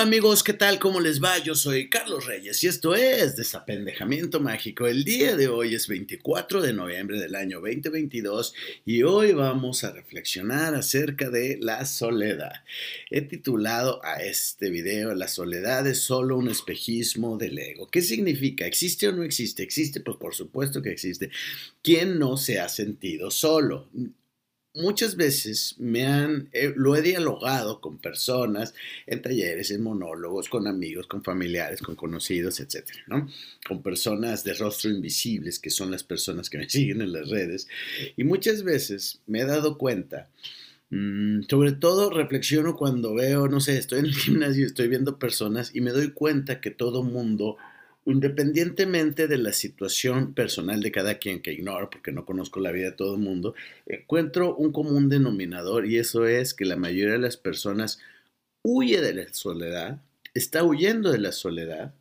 Amigos, ¿qué tal? ¿Cómo les va? Yo soy Carlos Reyes y esto es Desapendejamiento Mágico. El día de hoy es 24 de noviembre del año 2022 y hoy vamos a reflexionar acerca de la soledad. He titulado a este video La soledad es solo un espejismo del ego. ¿Qué significa? ¿Existe o no existe? ¿Existe? Pues por supuesto que existe. ¿Quién no se ha sentido solo? Muchas veces me han, eh, lo he dialogado con personas en talleres, en monólogos, con amigos, con familiares, con conocidos, etcétera, ¿no? Con personas de rostro invisibles, que son las personas que me siguen en las redes. Y muchas veces me he dado cuenta, mm, sobre todo reflexiono cuando veo, no sé, estoy en el gimnasio, estoy viendo personas y me doy cuenta que todo mundo independientemente de la situación personal de cada quien que ignoro, porque no conozco la vida de todo el mundo, encuentro un común denominador y eso es que la mayoría de las personas huye de la soledad, está huyendo de la soledad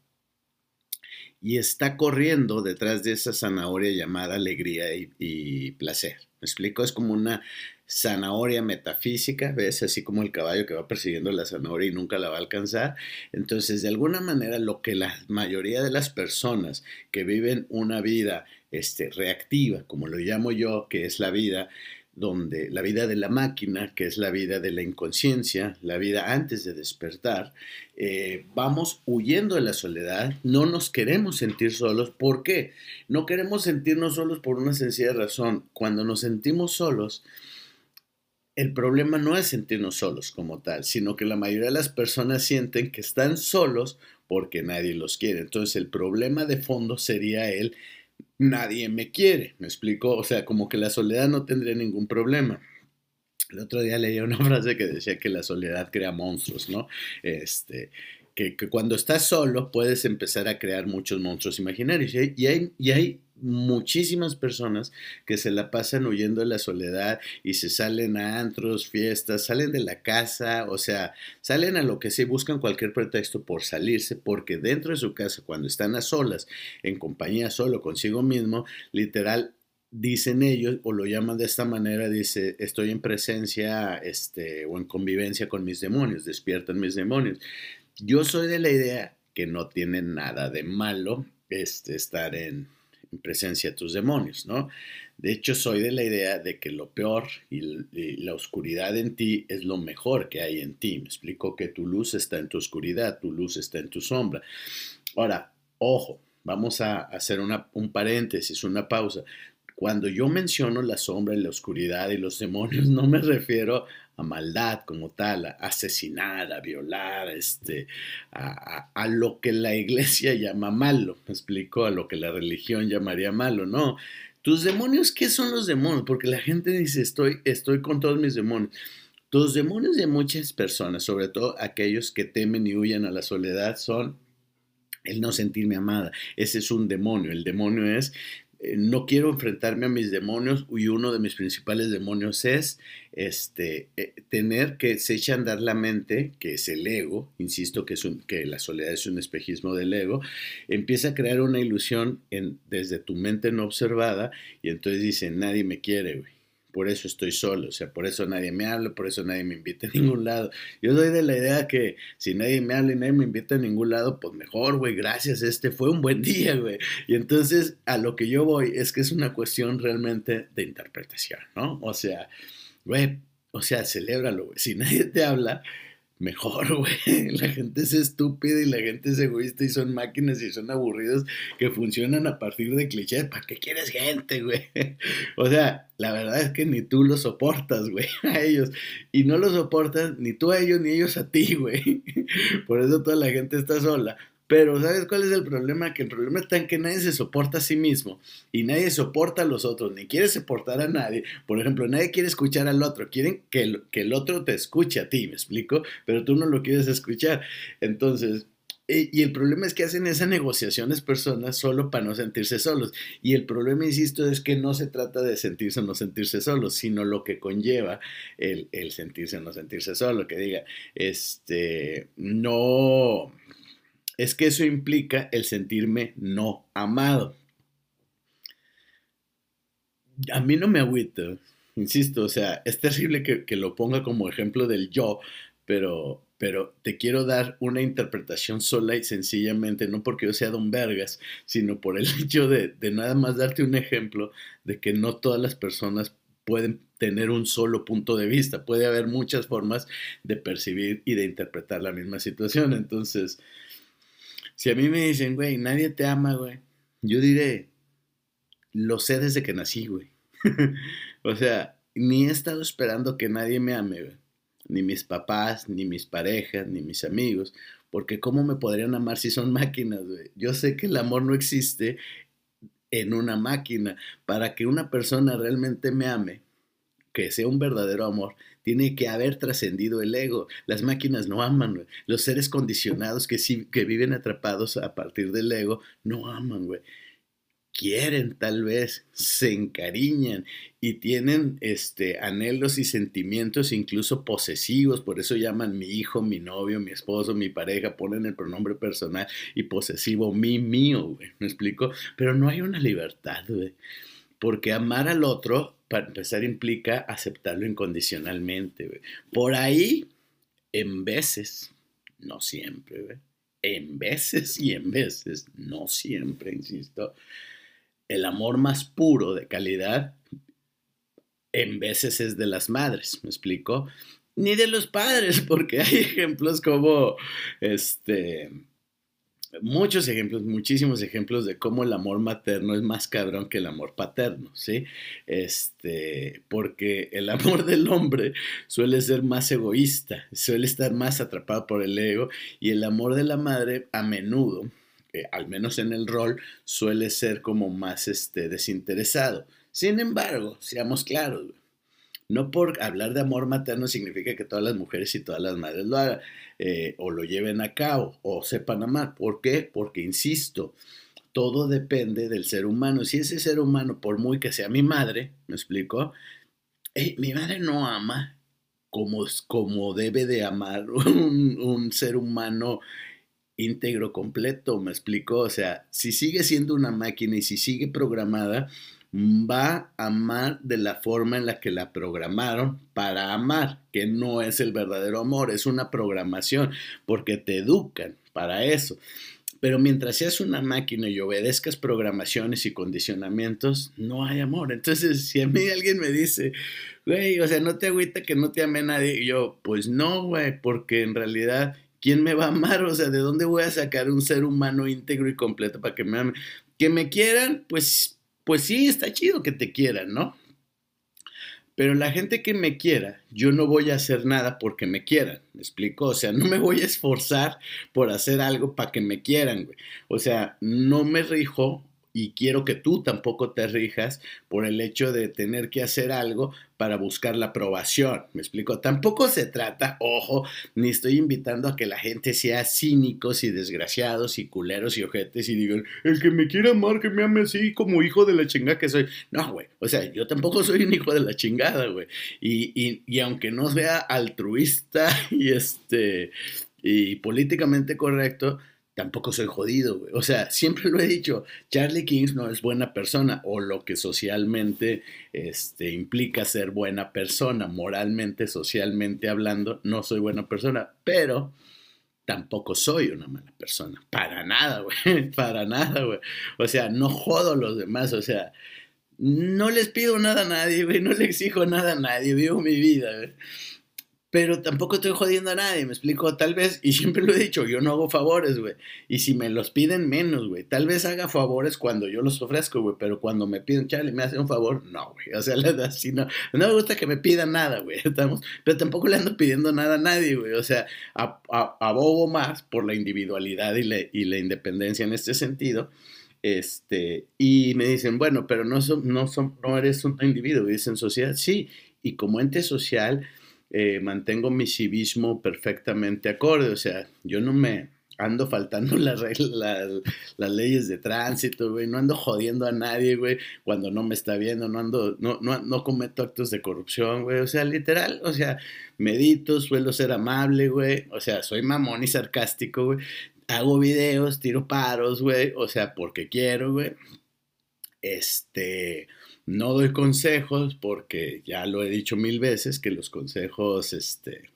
y está corriendo detrás de esa zanahoria llamada alegría y, y placer. ¿Me explico? Es como una zanahoria metafísica, ¿ves? Así como el caballo que va persiguiendo la zanahoria y nunca la va a alcanzar. Entonces, de alguna manera, lo que la mayoría de las personas que viven una vida este, reactiva, como lo llamo yo, que es la vida donde la vida de la máquina, que es la vida de la inconsciencia, la vida antes de despertar, eh, vamos huyendo de la soledad, no nos queremos sentir solos. ¿Por qué? No queremos sentirnos solos por una sencilla razón. Cuando nos sentimos solos, el problema no es sentirnos solos como tal, sino que la mayoría de las personas sienten que están solos porque nadie los quiere. Entonces el problema de fondo sería el nadie me quiere, ¿me explico? O sea, como que la soledad no tendría ningún problema. El otro día leía una frase que decía que la soledad crea monstruos, ¿no? Este, que, cuando estás solo puedes empezar a crear muchos monstruos imaginarios. y hay, y hay muchísimas personas que se la pasan huyendo de la soledad y se salen a antros, fiestas, salen de la casa, o sea, salen a lo que se buscan cualquier pretexto por salirse, porque dentro de su casa, cuando están a solas, en compañía solo consigo mismo, literal dicen ellos o lo llaman de esta manera, dice, estoy en presencia este, o en convivencia con mis demonios, despiertan mis demonios. Yo soy de la idea que no tiene nada de malo este, estar en, en presencia de tus demonios, ¿no? De hecho, soy de la idea de que lo peor y, la oscuridad en ti es lo mejor que hay en ti. Me explico que tu luz está en tu oscuridad, tu luz está en tu sombra. Ahora, ojo, vamos a hacer un paréntesis, una pausa. Cuando yo menciono la sombra y la oscuridad y los demonios, no me refiero a maldad como tal, a asesinar, a violar, este, a, lo que la iglesia llama malo, me explico, a lo que la religión llamaría malo, no. Tus demonios, ¿qué son los demonios? Porque la gente dice, estoy, estoy con todos mis demonios. Tus demonios de muchas personas, sobre todo aquellos que temen y huyen a la soledad, son el no sentirme amada. Ese es un demonio. El demonio es eh, no quiero enfrentarme a mis demonios y uno de mis principales demonios es este, eh, tener que se echa a andar la mente, que es el ego, insisto que, es que la soledad es un espejismo del ego, empieza a crear una ilusión en, desde tu mente no observada y entonces dice, nadie me quiere, güey por eso estoy solo, o sea, por eso nadie me habla, por eso nadie me invita a ningún lado. Yo doy de la idea que si nadie me habla y nadie me invita a ningún lado, pues mejor, güey, gracias, este fue un buen día, güey. Y entonces a lo que yo voy es que es una cuestión realmente de interpretación, ¿no? O sea, güey, o sea, celébralo, güey. Si nadie te habla, mejor, güey. La gente es estúpida y la gente es egoísta y son máquinas y son aburridos que funcionan a partir de clichés. ¿Para qué quieres gente, güey? O sea, la verdad es que ni tú los soportas, güey, a ellos. Y no los soportas ni tú a ellos ni ellos a ti, güey. Por eso toda la gente está sola. Pero ¿sabes cuál es el problema? Que el problema está en que nadie se soporta a sí mismo y nadie soporta a los otros, ni quiere soportar a nadie. Por ejemplo, nadie quiere escuchar al otro, quieren que el, que el otro te escuche a ti, ¿me explico? Pero tú no lo quieres escuchar. Entonces, y el problema es que hacen esas negociaciones personas solo para no sentirse solos. Y el problema, insisto, es que no se trata de sentirse o no sentirse solos, sino lo que conlleva el, el sentirse o no sentirse solo. Que diga, este, no, es que eso implica el sentirme no amado. A mí no me agüita, insisto, o sea, es terrible que, lo ponga como ejemplo del yo, pero pero te quiero dar una interpretación sola y sencillamente, no porque yo sea don Vergas, sino por el hecho de, de nada más darte un ejemplo de que no todas las personas pueden tener un solo punto de vista, puede haber muchas formas de percibir y de interpretar la misma situación. Entonces, si a mí me dicen, güey, nadie te ama, güey, yo diré, lo sé desde que nací, güey. o sea, ni he estado esperando que nadie me ame, güey. Ni mis papás, ni mis parejas, ni mis amigos. Porque ¿cómo me podrían amar si son máquinas, güey? Yo sé que el amor no existe en una máquina. Para que una persona realmente me ame, que sea un verdadero amor, tiene que haber trascendido el ego. Las máquinas no aman, güey. Los seres condicionados que, que viven atrapados a partir del ego no aman, güey. Quieren tal vez, se encariñan y tienen este, anhelos y sentimientos incluso posesivos, por eso llaman mi hijo, mi novio, mi esposo, mi pareja, ponen el pronombre personal y posesivo, mi, mío, güey, ¿me explico? Pero no hay una libertad, güey, porque amar al otro para empezar implica aceptarlo incondicionalmente. Por ahí, en veces, no siempre, en veces y en veces, no siempre, insisto, el amor más puro de calidad en veces es de las madres, ¿me explico? Ni de los padres, porque hay ejemplos como este muchos ejemplos, muchísimos ejemplos de cómo el amor materno es más cabrón que el amor paterno, ¿sí? Este, porque el amor del hombre suele ser más egoísta, suele estar más atrapado por el ego y el amor de la madre a menudo, eh, al menos en el rol, suele ser como más este, desinteresado. Sin embargo, seamos claros, no por hablar de amor materno significa que todas las mujeres y todas las madres lo hagan eh, o lo lleven a cabo o sepan amar. ¿Por qué? Porque, insisto, todo depende del ser humano. Si ese ser humano, por muy que sea mi madre, ¿me explico? mi madre no ama como, como debe de amar un, un ser humano íntegro completo, ¿me explico? O sea, si sigue siendo una máquina y si sigue programada, va a amar de la forma en la que la programaron para amar, que no es el verdadero amor, es una programación, porque te educan para eso. Pero mientras seas una máquina y obedezcas programaciones y condicionamientos, no hay amor. Entonces, si a mí alguien me dice, güey, o sea, no te agüita que no te ame nadie, yo, pues no, güey, porque en realidad, ¿quién me va a amar? O sea, ¿de dónde voy a sacar un ser humano íntegro y completo para que me ame? Que me quieran, pues pues sí, está chido que te quieran, ¿no? Pero la gente que me quiera, yo no voy a hacer nada porque me quieran, ¿me explico? O sea, no me voy a esforzar por hacer algo para que me quieran, güey. O sea, no me rijo y quiero que tú tampoco te rijas por el hecho de tener que hacer algo para buscar la aprobación. ¿Me explico? Tampoco se trata, ojo, ni estoy invitando a que la gente sea cínicos y desgraciados y culeros y ojetes y digan, el que me quiera amar, que me ame así como hijo de la chingada que soy. No, güey. O sea, yo tampoco soy un hijo de la chingada, güey. Y, y, y aunque no sea altruista y este y políticamente correcto, tampoco soy jodido, güey. O sea, siempre lo he dicho, Charlie King no es buena persona o lo que socialmente este, implica ser buena persona, moralmente, socialmente hablando, no soy buena persona, pero tampoco soy una mala persona, para nada, güey, para nada, güey. O sea, no jodo a los demás, o sea, no les pido nada a nadie, güey, no le exijo nada a nadie, vivo mi vida, güey pero tampoco estoy jodiendo a nadie, me explico, tal vez, y siempre lo he dicho, yo no hago favores, güey, y si me los piden menos, güey, tal vez haga favores cuando yo los ofrezco, güey, pero cuando me piden, chale, me hace un favor, no, güey, o sea, así no, no me gusta que me pidan nada, güey, estamos, pero tampoco le ando pidiendo nada a nadie, güey, o sea, abogo más por la individualidad y la, y la independencia en este sentido, este, y me dicen, bueno, pero no, son, no, son, no eres un individuo, dicen sociedad, sí, y como ente social, eh, mantengo mi civismo perfectamente acorde. O sea, yo no me ando faltando las, las leyes de tránsito, güey. No ando jodiendo a nadie, güey, cuando no me está viendo. No ando, no, no, no cometo actos de corrupción, güey. O sea, literal, o sea, medito, suelo ser amable, güey. O sea, soy mamón y sarcástico, güey. Hago videos, tiro paros, güey. O sea, porque quiero, güey. Este no doy consejos porque ya lo he dicho mil veces que los consejos, este,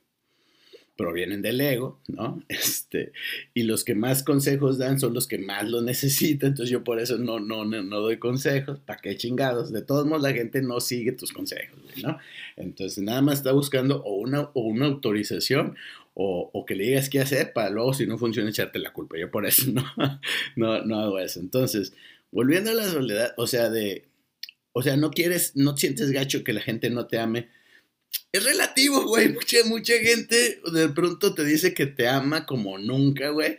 provienen del ego, ¿no? Este, y los que más consejos dan son los que más lo necesitan, entonces yo por eso no, no, no, doy consejos, ¿para qué chingados? De todos modos la gente no sigue tus consejos, ¿no? Entonces nada más está buscando o una, o una autorización o, o, que le digas qué hacer para luego si no funciona echarte la culpa. Yo por eso no, no, no hago eso. Entonces, volviendo a la soledad, o sea, de, o sea, no quieres, no sientes gacho que la gente no te ame, es relativo, güey. Mucha, mucha gente de pronto te dice que te ama como nunca, güey.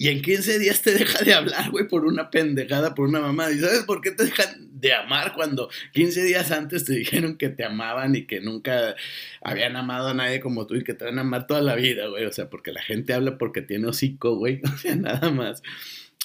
Y en 15 días te deja de hablar, güey, por una pendejada, por una mamada. ¿Y sabes por qué te dejan de amar cuando 15 días antes te dijeron que te amaban y que nunca habían amado a nadie como tú y que te van a amar toda la vida, güey? O sea, porque la gente habla porque tiene hocico, güey. O sea, nada más.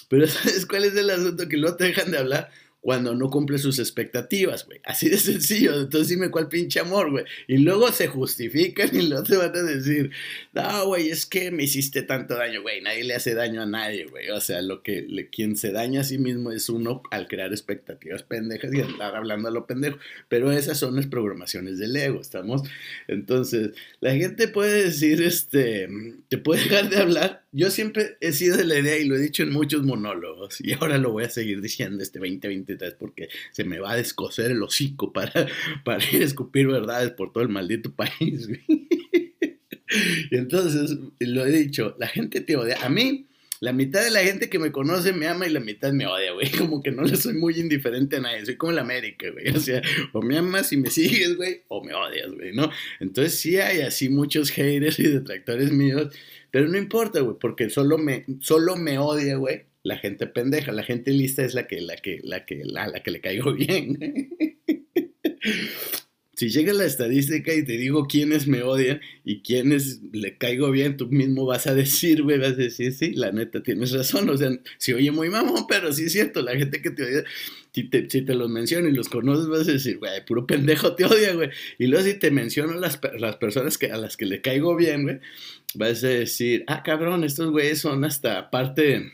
Pero ¿sabes cuál es el asunto? Que luego te dejan de hablar cuando no cumple sus expectativas, güey. Así de sencillo. Entonces dime cuál pinche amor, güey. Y luego se justifican y luego te van a decir, no, güey, es que me hiciste tanto daño, güey. Nadie le hace daño a nadie, güey. O sea, lo que quien se daña a sí mismo es uno al crear expectativas pendejas y andar hablando a lo pendejo. Pero esas son las programaciones del ego, ¿estamos? Entonces, la gente puede decir, este, te puede dejar de hablar yo siempre he sido de la idea y lo he dicho en muchos monólogos y ahora lo voy a seguir diciendo este 2023 porque se me va a descoser el hocico para, para ir a escupir verdades por todo el maldito país. y entonces, lo he dicho, la gente te odia. A mí, la mitad de la gente que me conoce me ama y la mitad me odia, güey. Como que no le soy muy indiferente a nadie. Soy como la América, güey. O sea, o me amas y me sigues, güey, o me odias, güey, ¿no? Entonces sí hay así muchos haters y detractores míos pero no importa, güey, porque solo me, solo me odia, güey, la gente pendeja. La gente lista es la que, la que, la que, la, que le caigo bien. si llega la estadística y te digo quiénes me odian y quiénes le caigo bien, tú mismo vas a decir, güey, vas a decir, sí, la neta, tienes razón. O sea, si oye muy mamón, pero sí es cierto, la gente que te odia, si te, si te los menciono y los conoces, vas a decir, güey, puro pendejo te odia, güey. Y luego si te menciono las, las personas que, a las que le caigo bien, güey, vas a decir, ah, cabrón, estos güeyes son hasta parte,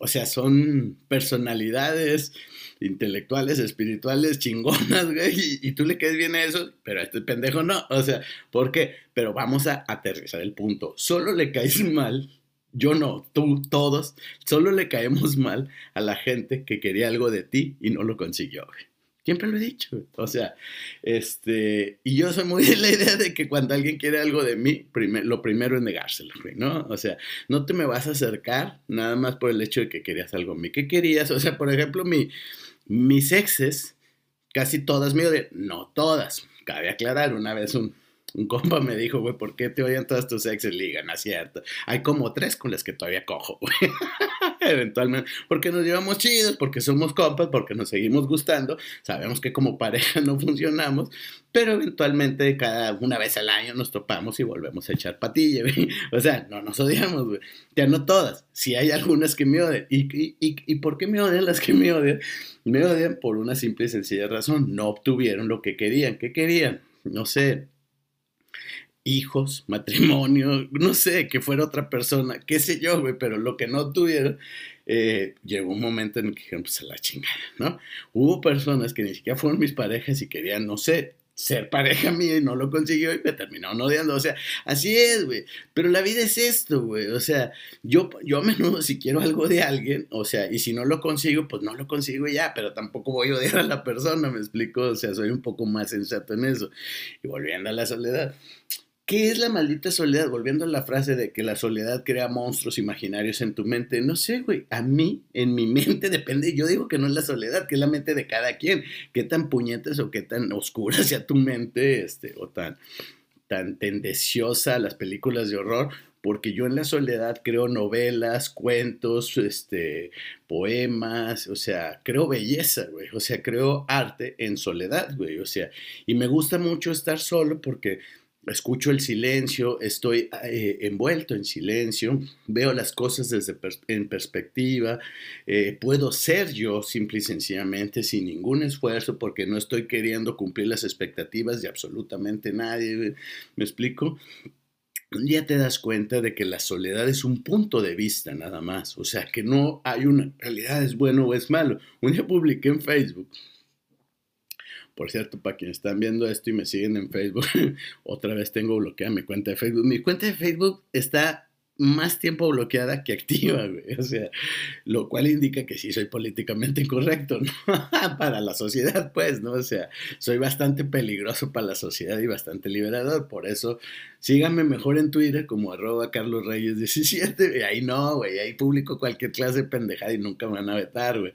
o sea, son personalidades intelectuales, espirituales, chingonas, güey, y, tú le quedes bien a eso, pero a este pendejo no, o sea, ¿por qué? Pero vamos a aterrizar el punto, solo le caes mal, yo no, tú, todos, solo le caemos mal a la gente que quería algo de ti y no lo consiguió. Siempre lo he dicho. O sea, este, y yo soy muy de la idea de que cuando alguien quiere algo de mí, lo primero es negárselo, ¿no? O sea, no te me vas a acercar nada más por el hecho de que querías algo de mí. ¿Qué querías? O sea, por ejemplo, mi, mis exes, casi todas me odian. No todas. Cabe aclarar, una vez un, un compa me dijo, güey, ¿por qué te odian todas tus exes? Liga, no. Hay como tres con las que todavía cojo, güey. Eventualmente. Porque nos llevamos chidos, porque somos compas, porque nos seguimos gustando. Sabemos que como pareja no funcionamos, pero eventualmente cada una vez al año nos topamos y volvemos a echar patilla, güey. O sea, no nos odiamos, güey. Ya no todas. Si hay algunas que me odian. ¿Y, y, y, y por qué me odian las que me odian? Me odian por una simple y sencilla razón. No obtuvieron lo que querían. ¿Qué querían? No sé, hijos, matrimonio, no sé, que fuera otra persona, qué sé yo, güey, pero lo que no tuvieron, eh, llegó un momento en el que dijeron, pues a la chingada, ¿no? Hubo personas que ni siquiera fueron mis parejas y querían, no sé, ser pareja mía y no lo consiguió y me terminaron odiando. O sea, así es, güey. Pero la vida es esto, güey. O sea, yo, yo a menudo si quiero algo de alguien, o sea, y si no lo consigo, pues no lo consigo ya, pero tampoco voy a odiar a la persona, me explico. O sea, soy un poco más sensato en eso. Y volviendo a la soledad. ¿Qué es la maldita soledad? Volviendo a la frase de que la soledad crea monstruos imaginarios en tu mente. No sé, güey. A mí, en mi mente, depende. Yo digo que no es la soledad, que es la mente de cada quien. Qué tan puñetas o qué tan oscura sea tu mente, este, o tan, tan tendenciosa las películas de horror. Porque yo en la soledad creo novelas, cuentos, este, poemas, o sea, creo belleza, güey. O sea, creo arte en soledad, güey. O sea, y me gusta mucho estar solo porque escucho el silencio, estoy eh, envuelto en silencio, veo las cosas desde en perspectiva, eh, puedo ser yo simple y sencillamente sin ningún esfuerzo porque no estoy queriendo cumplir las expectativas de absolutamente nadie, ¿me explico? Día te das cuenta de que la soledad es un punto de vista nada más, o sea, que no hay una realidad es bueno o es malo. Un día publiqué en Facebook Por cierto, para quienes están viendo esto y me siguen en Facebook, otra vez tengo bloqueada mi cuenta de Facebook. Mi cuenta de Facebook está más tiempo bloqueada que activa, güey. O sea, lo cual indica que sí soy políticamente incorrecto, ¿no? para la sociedad, pues, ¿no? O sea, soy bastante peligroso para la sociedad y bastante liberador. Por eso, síganme mejor en Twitter como arroba Carlos Reyes 17. Y ahí no, güey. Ahí publico cualquier clase de pendejada y nunca me van a vetar, güey.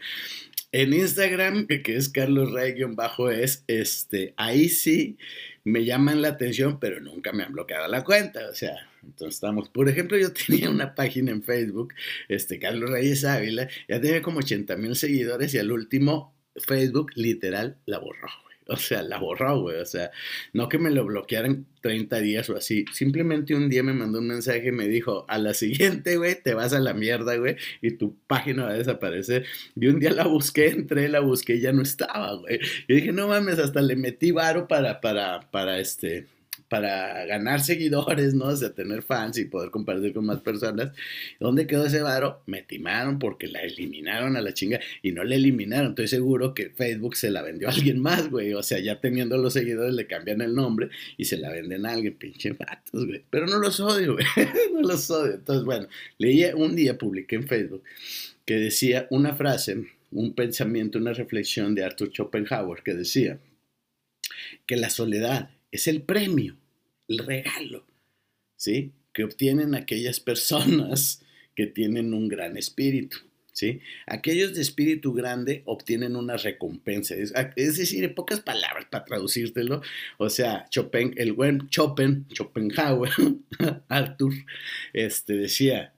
En Instagram, que es Carlos Rey-es, este, ahí sí me llaman la atención, pero nunca me han bloqueado la cuenta. O sea, entonces estamos. Por ejemplo, yo tenía una página en Facebook, este, Carlos Reyes Ávila, ya tenía como 80 mil seguidores y al último Facebook literal la borró. O sea, la borró, güey. O sea, no que me lo bloquearan 30 días o así. Simplemente un día me mandó un mensaje y me dijo, a la siguiente, güey, te vas a la mierda, güey, y tu página va a desaparecer. Y un día la busqué, entré, la busqué y ya no estaba, güey. Y dije, no mames, hasta le metí varo para, para, para este, para ganar seguidores, ¿no? O sea, tener fans y poder compartir con más personas. ¿Dónde quedó ese varo? Me timaron porque la eliminaron a la chinga y no la eliminaron. Estoy seguro que Facebook se la vendió a alguien más, güey. O sea, ya teniendo los seguidores le cambian el nombre y se la venden a alguien, pinche patos, güey. Pero no los odio, güey. no los odio. Entonces, bueno, leí un día, publiqué en Facebook, que decía una frase, un pensamiento, una reflexión de Arthur Schopenhauer que decía que la soledad es el premio el regalo, ¿sí? Que obtienen aquellas personas que tienen un gran espíritu, ¿sí? Aquellos de espíritu grande obtienen una recompensa. Es, decir, en pocas palabras para traducírtelo, o sea, Chopin, el buen Chopin, Schopenhauer, Arthur, este, decía,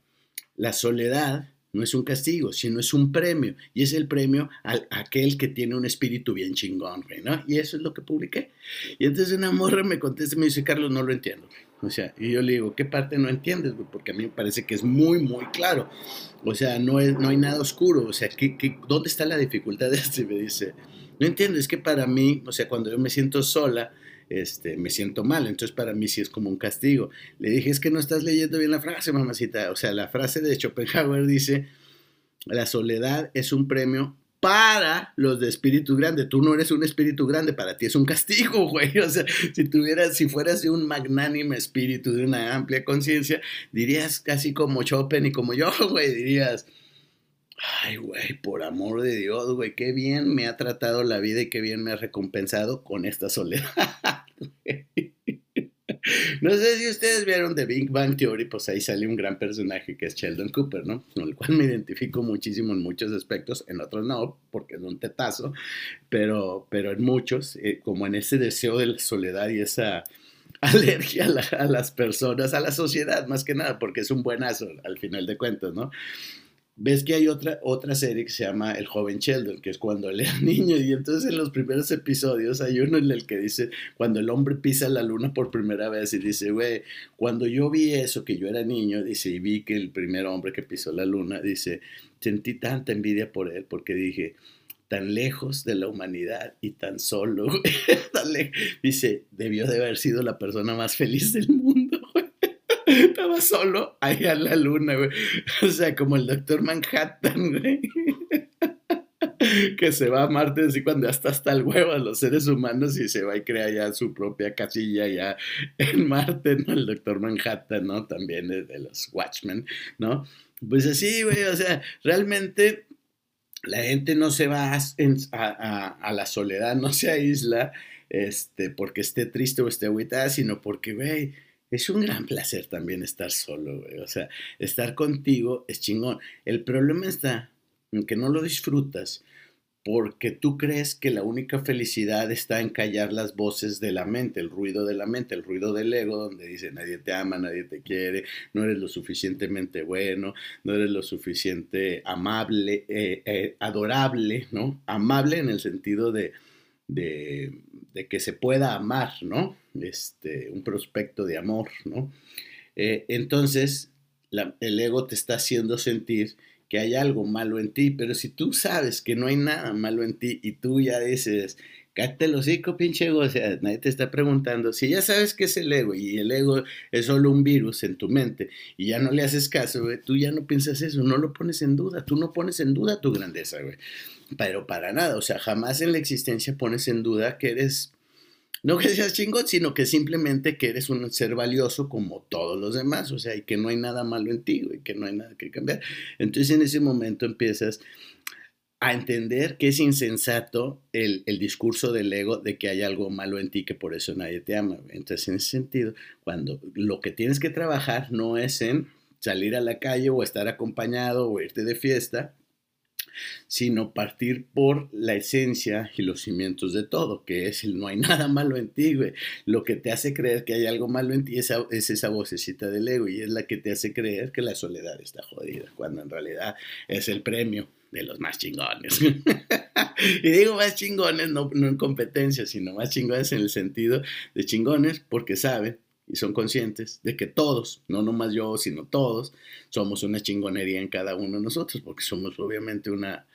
la soledad no es un castigo, sino es un premio. Y es el premio a, aquel que tiene un espíritu bien chingón, ¿no? Y eso es lo que publiqué. Y entonces una morra me contesta y me dice, Carlos, no lo entiendo. O sea, y yo le digo, ¿qué parte no entiendes? Porque a mí me parece que es muy, muy claro. O sea, no, es, no hay nada oscuro. O sea, ¿qué, qué, dónde está la dificultad de esto? Y me dice, no entiendo, es que para mí, o sea, cuando yo me siento sola, este, me siento mal. Entonces para mí sí es como un castigo. Le dije, es que no estás leyendo bien la frase, mamacita. O sea, la frase de Schopenhauer dice, la soledad es un premio para los de espíritu grande. Tú no eres un espíritu grande, para ti es un castigo, güey. O sea, si tuvieras, si fueras de un magnánimo espíritu, de una amplia conciencia, dirías casi como Chopin y como yo, güey, dirías, ay, güey, por amor de Dios, güey, qué bien me ha tratado la vida y qué bien me ha recompensado con esta soledad. No sé si ustedes vieron The Big Bang Theory, pues ahí sale un gran personaje que es Sheldon Cooper, ¿no? Con el cual me identifico muchísimo en muchos aspectos, en otros no, porque es un tetazo, pero, pero en muchos, eh, como en ese deseo de la soledad y esa alergia a, a, las personas, a la sociedad, más que nada, porque es un buenazo al final de cuentas, ¿no? Ves que hay otra, otra serie que se llama El joven Sheldon, que es cuando él era niño, y entonces en los primeros episodios hay uno en el que dice, cuando el hombre pisa la luna por primera vez, y dice, güey, cuando yo vi eso, que yo era niño, dice, y vi que el primer hombre que pisó la luna, dice, sentí tanta envidia por él, porque dije, tan lejos de la humanidad y tan solo, dice, debió de haber sido la persona más feliz del mundo, estaba solo allá en la luna, güey. O sea, como el doctor Manhattan, güey. que se va a Marte así cuando hasta hasta el huevo a los seres humanos y se va y crea ya su propia casilla ya en Marte, ¿no? El doctor Manhattan, ¿no? También de, de los Watchmen, ¿no? Pues así, güey, o sea, realmente la gente no se va a, a, a, la soledad, no se aísla este, porque esté triste o esté agüitada, sino porque, güey, es un gran placer también estar solo, güey. O sea, estar contigo es chingón. El problema está en que no lo disfrutas porque tú crees que la única felicidad está en callar las voces de la mente, el ruido de la mente, el ruido del ego, donde dice nadie te ama, nadie te quiere, no eres lo suficientemente bueno, no eres lo suficiente amable, eh, eh, adorable, ¿no? Amable en el sentido de, de, que se pueda amar, ¿no? Este, un prospecto de amor, ¿no? Eh, entonces, el ego te está haciendo sentir que hay algo malo en ti, pero si tú sabes que no hay nada malo en ti y tú ya dices, cállate el hocico, pinche ego. O sea, nadie te está preguntando. Si ya sabes qué es el ego y el ego es solo un virus en tu mente y ya no le haces caso, güey, tú ya no piensas eso, no lo pones en duda. Tú no pones en duda tu grandeza, güey. Pero para nada, o sea, jamás en la existencia pones en duda que eres no que seas chingón, sino que simplemente que eres un ser valioso como todos los demás, o sea, y que no hay nada malo en ti, y que no hay nada que cambiar. Entonces en ese momento empiezas a entender que es insensato el, discurso del ego de que hay algo malo en ti, que por eso nadie te ama. Entonces, en ese sentido, cuando lo que tienes que trabajar no es en salir a la calle o estar acompañado o irte de fiesta, sino partir por la esencia y los cimientos de todo, que es el no hay nada malo en ti. Lo que te hace creer que hay algo malo en ti es, es esa vocecita del ego y es la que te hace creer que la soledad está jodida, cuando en realidad es el premio de los más chingones. y digo más chingones, no, no en competencia, sino más chingones en el sentido de chingones porque saben y son conscientes de que todos, no nomás yo, sino todos, somos una chingonería en cada uno de nosotros, porque somos obviamente una,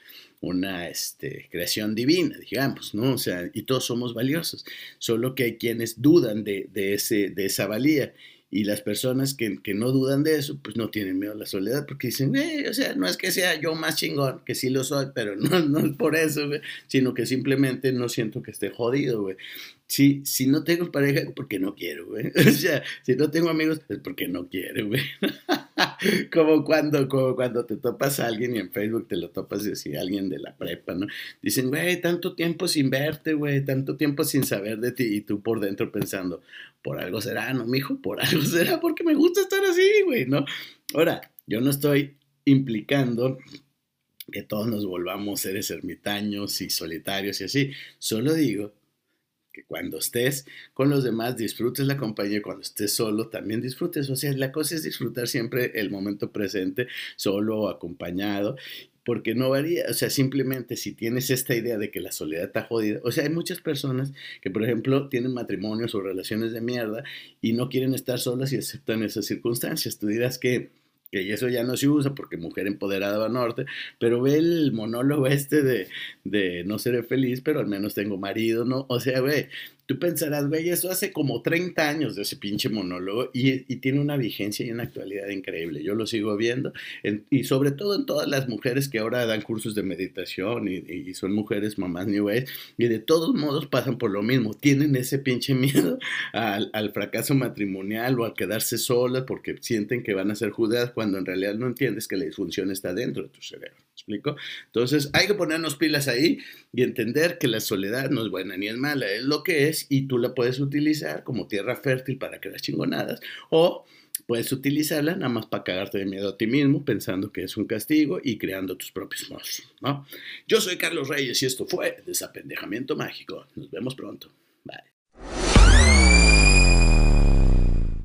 una este, creación divina, digamos, ¿no? O sea, y todos somos valiosos, solo que hay quienes dudan de, de, ese, de esa valía y las personas que, que, no dudan de eso, pues no tienen miedo a la soledad, porque dicen, eh, o sea, no es que sea yo más chingón, que sí lo soy, pero no, no es por eso, güey, sino que simplemente no siento que esté jodido, güey. Si, si no tengo pareja, es porque no quiero, güey. O sea, si no tengo amigos, es porque no quiero, güey. como, cuando, como cuando te topas a alguien y en Facebook te lo topas y así, alguien de la prepa, ¿no? Dicen, güey, tanto tiempo sin verte, güey, tanto tiempo sin saber de ti y tú por dentro pensando, por algo será, ¿no, mijo? Por algo será, porque me gusta estar así, güey, ¿no? Ahora, yo no estoy implicando que todos nos volvamos seres ermitaños y solitarios y así. Solo digo que cuando estés con los demás disfrutes la compañía, cuando estés solo también disfrutes. O sea, la cosa es disfrutar siempre el momento presente, solo o acompañado, porque no varía, o sea, simplemente si tienes esta idea de que la soledad está jodida, o sea, hay muchas personas que, por ejemplo, tienen matrimonios o relaciones de mierda y no quieren estar solas y aceptan esas circunstancias. Tú dirás que que eso ya no se usa porque mujer empoderada va norte, pero ve el monólogo este de, de no seré feliz, pero al menos tengo marido, ¿no? O sea, güey, Tú pensarás, güey, eso hace como 30 años de ese pinche monólogo y, tiene una vigencia y una actualidad increíble. Yo lo sigo viendo y sobre todo en todas las mujeres que ahora dan cursos de meditación y, son mujeres mamás New Age y de todos modos pasan por lo mismo. Tienen ese pinche miedo al, al fracaso matrimonial o a quedarse solas porque sienten que van a ser juzgadas cuando en realidad no entiendes que la disfunción está dentro de tu cerebro. Explico? Entonces hay que ponernos pilas ahí y entender que la soledad no es buena ni es mala, es lo que es y tú la puedes utilizar como tierra fértil para crear chingonadas o puedes utilizarla nada más para cagarte de miedo a ti mismo pensando que es un castigo y creando tus propios monstruos, ¿no? Yo soy Carlos Reyes y esto fue Desapendejamiento Mágico. Nos vemos pronto. Bye.